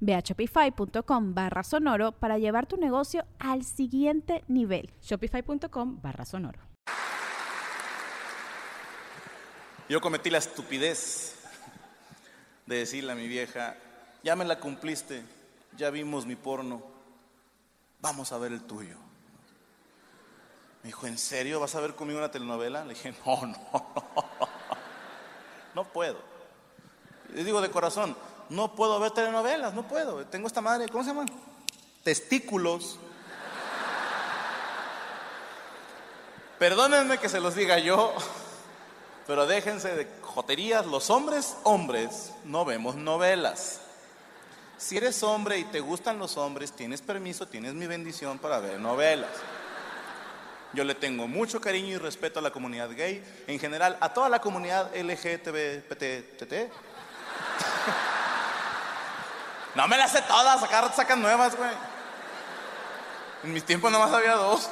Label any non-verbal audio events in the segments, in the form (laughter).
Ve a shopify.com barra sonoro para llevar tu negocio al siguiente nivel. Shopify.com barra sonoro. Yo cometí la estupidez de decirle a mi vieja, ya me la cumpliste, ya vimos mi porno, vamos a ver el tuyo. Me dijo, ¿en serio vas a ver conmigo una telenovela? Le dije, no, no, no, no puedo. Le digo de corazón, no puedo ver telenovelas, no puedo. Tengo esta madre, ¿cómo se llama? Testículos. Perdónenme que se los diga yo, pero déjense de joterías. Los hombres, hombres, no vemos novelas. Si eres hombre y te gustan los hombres, tienes permiso, tienes mi bendición para ver novelas. Yo le tengo mucho cariño y respeto a la comunidad gay, en general a toda la comunidad LGTBTT. No me las sé todas, acá sacan nuevas, güey. En mis tiempos nomás había dos.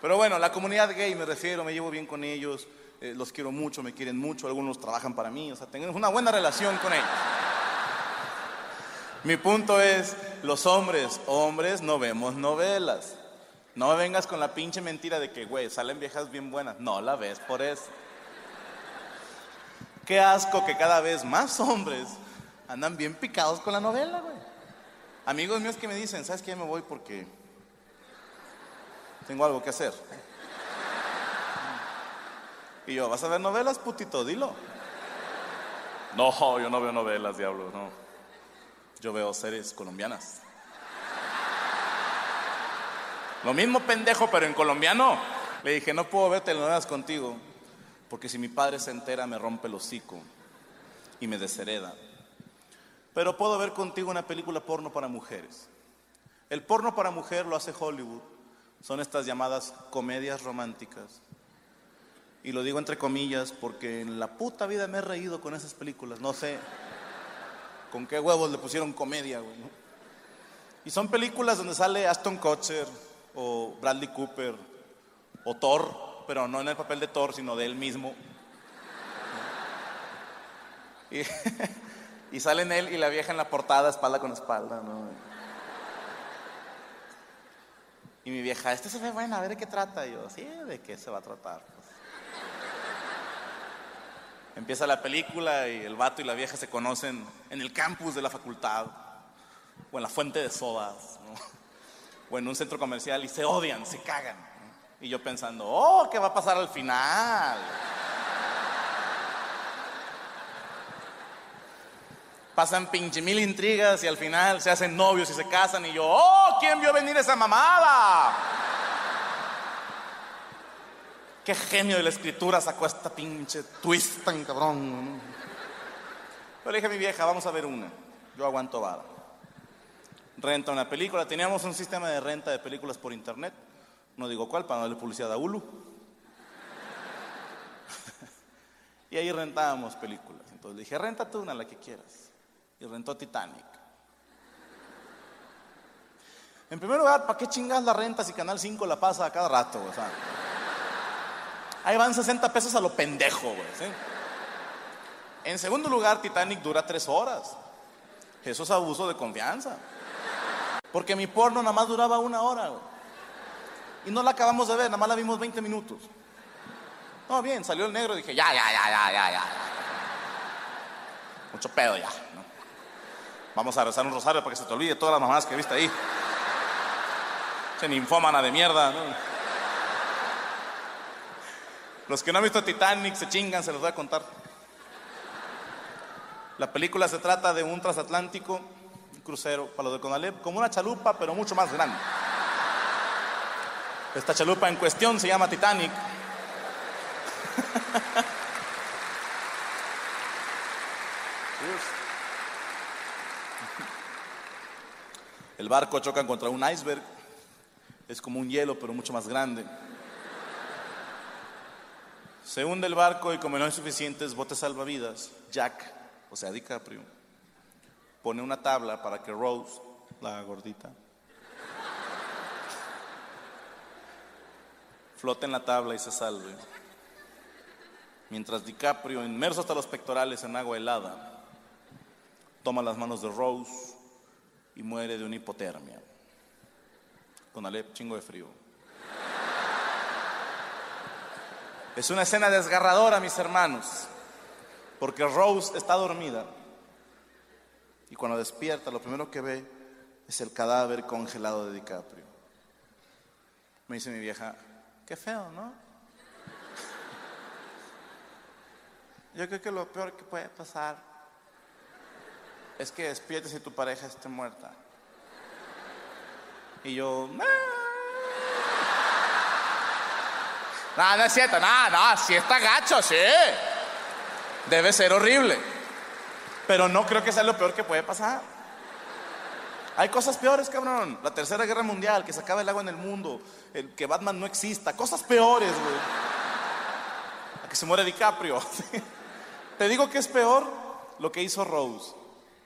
Pero bueno, la comunidad gay me refiero, me llevo bien con ellos, eh, los quiero mucho, me quieren mucho, algunos trabajan para mí, o sea, tengo una buena relación con ellos. Mi punto es, los hombres, hombres no vemos novelas. No vengas con la pinche mentira de que, güey, salen viejas bien buenas. No la ves por eso. Qué asco que cada vez más hombres andan bien picados con la novela, güey. Amigos míos que me dicen, ¿sabes qué? Me voy porque tengo algo que hacer. Y yo, ¿vas a ver novelas, putito? Dilo. No, yo no veo novelas, diablo, no. Yo veo series colombianas. Lo mismo pendejo, pero en colombiano. Le dije, no puedo ver telenovelas contigo, porque si mi padre se entera me rompe el hocico y me deshereda. Pero puedo ver contigo una película porno para mujeres. El porno para mujer lo hace Hollywood. Son estas llamadas comedias románticas. Y lo digo entre comillas porque en la puta vida me he reído con esas películas. No sé con qué huevos le pusieron comedia, güey. Y son películas donde sale Aston Kutcher o Bradley Cooper o Thor, pero no en el papel de Thor, sino de él mismo. (laughs) Y Y salen él y la vieja en la portada, espalda con espalda, ¿no? Y mi vieja, este se ve bueno, a ver de qué trata. Y yo, sí, ¿de qué se va a tratar? Empieza la película y el vato y la vieja se conocen en el campus de la facultad, o en la fuente de sodas, o en un centro comercial y se odian, se cagan. Y yo pensando, oh, ¿qué va a pasar al final? Pasan pinche mil intrigas y al final se hacen novios y se casan y yo, oh, ¿quién vio venir esa mamada? Qué genio de la escritura sacó esta pinche twist tan cabrón. Pero le dije a mi vieja, vamos a ver una. Yo aguanto vara. Renta una película. Teníamos un sistema de renta de películas por internet. No digo cuál, para no darle publicidad a Hulu. (laughs) y ahí rentábamos películas. Entonces le dije, renta tú una, la que quieras y rentó Titanic. En primer lugar, ¿para qué chingas la renta si Canal 5 la pasa a cada rato? Ahí van 60 pesos a lo pendejo, güey. En segundo lugar, Titanic dura tres horas. Eso es abuso de confianza. Porque mi porno nada más duraba una hora, Y no la acabamos de ver, nada más la vimos 20 minutos. No, bien, salió el negro y dije, ya, ya, ya, ya, ya, ya. Mucho pedo ya. Vamos a rezar un rosario para que se te olvide todas las mamadas que viste ahí. Ese ninfómana de mierda. Los que no han visto Titanic se chingan, se los voy a contar. La película se trata de un transatlántico, un crucero para los de Conalep, como una chalupa, pero mucho más grande. Esta chalupa en cuestión se llama Titanic. (laughs) El barco choca contra un iceberg. Es como un hielo, pero mucho más grande. Se hunde el barco y como no hay suficientes botes salvavidas, Jack, o sea, DiCaprio, pone una tabla para que Rose, la gordita, flote en la tabla y se salve. Mientras DiCaprio, inmerso hasta los pectorales en agua helada, toma las manos de Rose y muere de una hipotermia. Con Alep, chingo de frío. Es una escena desgarradora, mis hermanos, porque Rose está dormida y cuando despierta lo primero que ve es el cadáver congelado de DiCaprio. Me dice mi vieja, qué feo, ¿no? Yo creo que lo peor que puede pasar es que despiertes y tu pareja esté muerta. Y yo, no, no es cierto, no, no, si está gacho, sí. Debe ser horrible. Pero no creo que sea lo peor que puede pasar. Hay cosas peores, cabrón. La tercera guerra mundial, que se acaba el agua en el mundo, el que Batman no exista, cosas peores, güey. A que se muere DiCaprio. (laughs) Te digo que es peor lo que hizo Rose.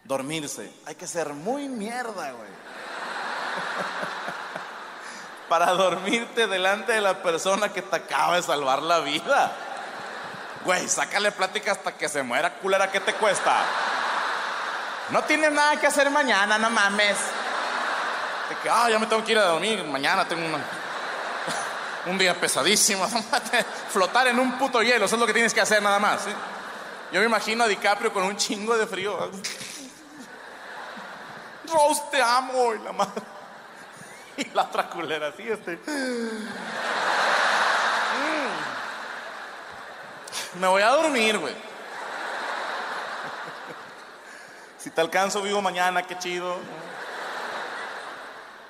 Dormirse. Hay que ser muy mierda, güey. (laughs) Para dormirte delante de la persona que te acaba de salvar la vida. Güey, sácale plática hasta que se muera, culera, ¿qué te cuesta? No tienes nada que hacer mañana, no mames. De que, ah, ya me tengo que ir a dormir, mañana tengo (laughs) un día pesadísimo. (laughs) Flotar en un puto hielo, eso es lo que tienes que hacer nada más. Yo me imagino a DiCaprio con un chingo de frío. Rose, te amo, y la madre. Y la otra culera, así este. Me voy a dormir, güey. Si te alcanzo vivo mañana, qué chido.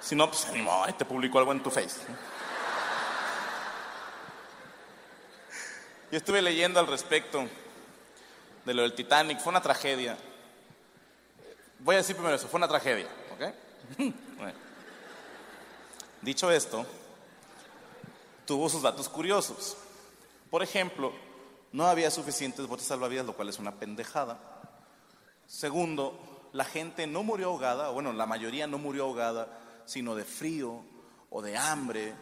Si no, pues animo, te publico algo en tu face. Yo estuve leyendo al respecto de lo del Titanic, fue una tragedia. Voy a decir primero eso, fue una tragedia, ¿ok? (laughs) Dicho esto, tuvo sus datos curiosos. Por ejemplo, no había suficientes botes salvavidas, lo cual es una pendejada. Segundo, la gente no murió ahogada, bueno, la mayoría no murió ahogada, sino de frío o de hambre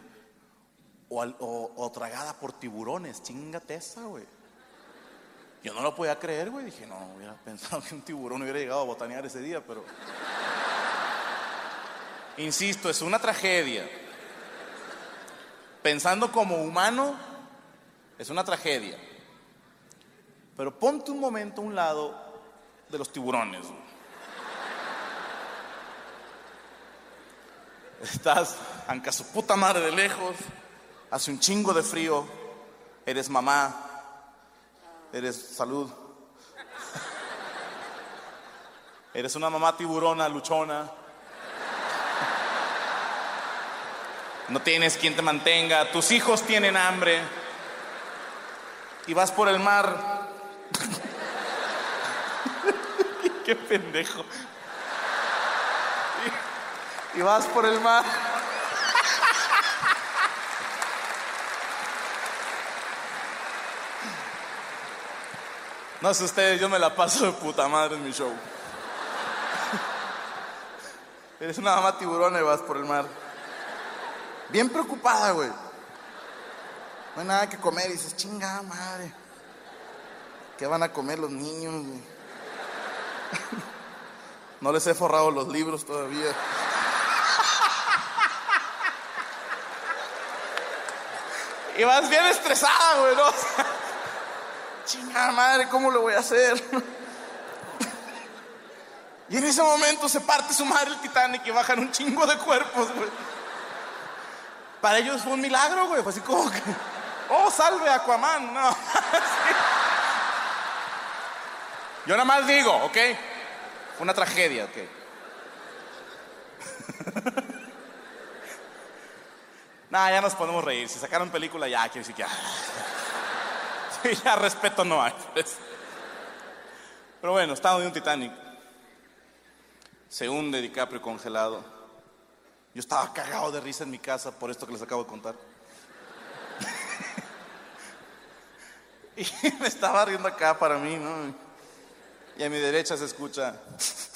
o, tragada por tiburones. Chingate esa, güey. Yo no lo podía creer, güey. Dije, no, hubiera (laughs) pensado que un tiburón hubiera llegado a botanear ese día, pero. (laughs) Insisto, es una tragedia. Pensando como humano, es una tragedia. Pero ponte un momento a un lado de los tiburones. (laughs) Estás, aunque su puta madre de lejos, hace un chingo de frío, eres mamá, eres salud. Eres una mamá tiburona, luchona. No tienes quien te mantenga, tus hijos tienen hambre y vas por el mar (laughs) Qué pendejo. Y, vas por el mar. No sé ustedes, yo me la paso de puta madre en mi show. Eres una mamá tiburón y vas por el mar. Bien preocupada, güey. No hay nada que comer y dices, chinga madre. ¿Qué van a comer los niños? No les he forrado los libros todavía. Y vas bien estresada, güey, ¿no? Chingada madre, ¿cómo lo voy a hacer? Y en ese momento se parte su madre el Titanic y bajan un chingo de cuerpos, güey. Para ellos fue un milagro, güey. Fue así como que, Oh, salve Aquaman. No. (laughs) Yo nada más digo, ¿ok? Una tragedia, ¿ok? (laughs) Nada, ya nos podemos reír. Si sacaron película, ya quiere decir que (laughs) ya. Respeto no hay. pues. Pero bueno, estamos en un Titanic. Se hunde DiCaprio congelado. Yo estaba cagado de risa en mi casa por esto que les acabo de contar. (laughs) Y me estaba riendo acá para mí, ¿no? Y a mi derecha se escucha. (laughs)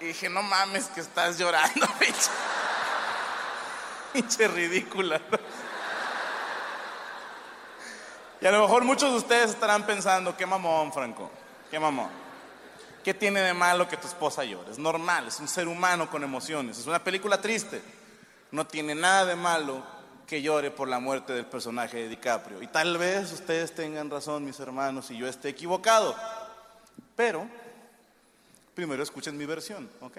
Y dije, no mames que estás llorando, pinche. Pinche ridícula. Y a lo mejor muchos de ustedes estarán pensando, qué mamón, Franco, qué mamón. ¿Qué tiene de malo que tu esposa llore? Es normal, es un ser humano con emociones. Es una película triste. No tiene nada de malo que llore por la muerte del personaje de DiCaprio. Y tal vez ustedes tengan razón, mis hermanos, y yo esté equivocado. Pero primero escuchen mi versión, ¿ok?